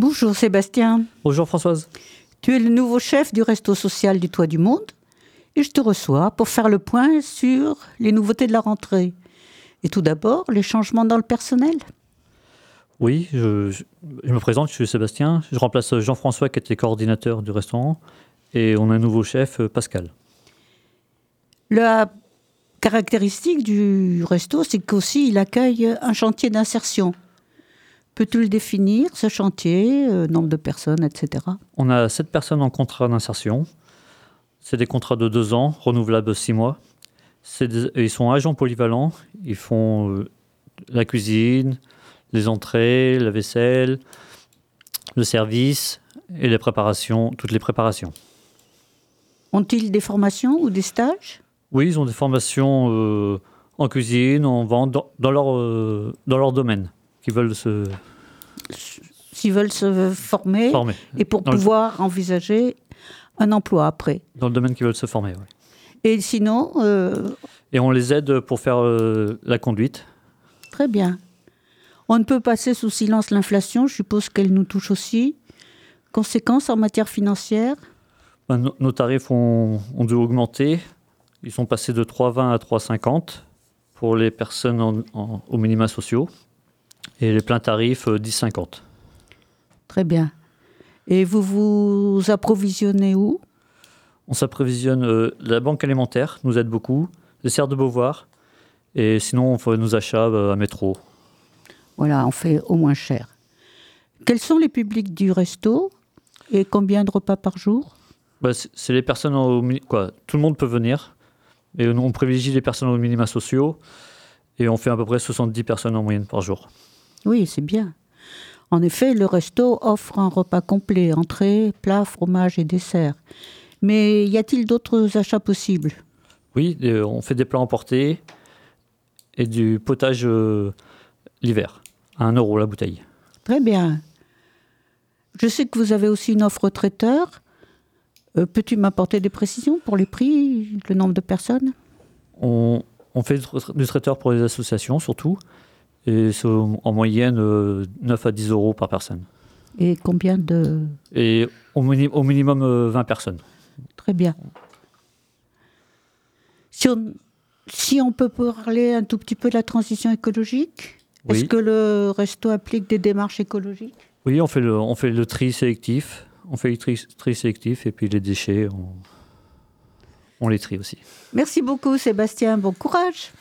Bonjour Sébastien. Bonjour Françoise. Tu es le nouveau chef du Resto Social du Toit du Monde et je te reçois pour faire le point sur les nouveautés de la rentrée. Et tout d'abord, les changements dans le personnel. Oui, je, je, me présente, je suis Sébastien. Je remplace Jean-François qui était coordinateur du restaurant et on a un nouveau chef, Pascal. La caractéristique du resto, c'est qu'aussi il accueille un chantier d'insertion. Peux-tu le définir, ce chantier, euh, nombre de personnes, etc. On a sept personnes en contrat d'insertion. C'est des contrats de deux ans, renouvelables six mois. Des, ils sont agents polyvalents. Ils font euh, la cuisine, les entrées, la vaisselle, le service et les préparations, toutes les préparations. Ont-ils des formations ou des stages? Oui, ils ont des formations euh, en cuisine, en vente, dans, dans leur, euh, dans leur domaine, qui veulent se... S'ils veulent se former, former. et pour Dans pouvoir envisager un emploi après. Dans le domaine qu'ils veulent se former, oui. Et sinon, euh, Et on les aide pour faire euh, la conduite. très bien. On ne peut passer sous silence l'inflation, je suppose qu'elle nous touche aussi. Conséquences en matière financière? Ben, no- nos tarifs ont, ont dû augmenter. Ils sont passés de 3,20 à 3,50 pour les personnes en- en- aux minima sociaux. Et les pleins tarifs, euh, 10,50. Très bien. Et vous vous approvisionnez où? On s'apprévisionne. euh, la banque alimentaire nous aide beaucoup. Les serres de Beauvoir. Et sinon, on fait nos achats euh, à métro. Voilà, on fait au moins cher. Quels sont les publics du resto? Et combien de repas par jour? Bah, c'est les personnes au quoi. Tout le monde peut venir. Et nous, on privilégie les personnes aux minima sociaux. Et on fait à peu près 70 personnes en moyenne par jour. Oui, c'est bien. En effet, le resto offre un repas complet, entrée, plat, fromage et dessert. Mais y a-t-il d'autres achats possibles? Oui, euh, on fait des plats emportés et du potage euh, l'hiver, à 1 euro la bouteille. Très bien. Je sais que vous avez aussi une offre traiteur. Euh, Peux-tu m'apporter des précisions pour les prix, le nombre de personnes? On, on fait du tra- du traiteur pour les associations surtout, et c'est en moyenne euh, 9 à 10 euros par personne. Et combien de... Et au, mini- au minimum euh, 20 personnes. Très bien. Si on, si on peut parler un tout petit peu de la transition écologique, est-ce que le resto applique des démarches écologiques? Oui, on fait le, on fait le tri sélectif, on fait le tri, tri sélectif, et puis les déchets, on, on les trie aussi. Merci beaucoup Sébastien, bon courage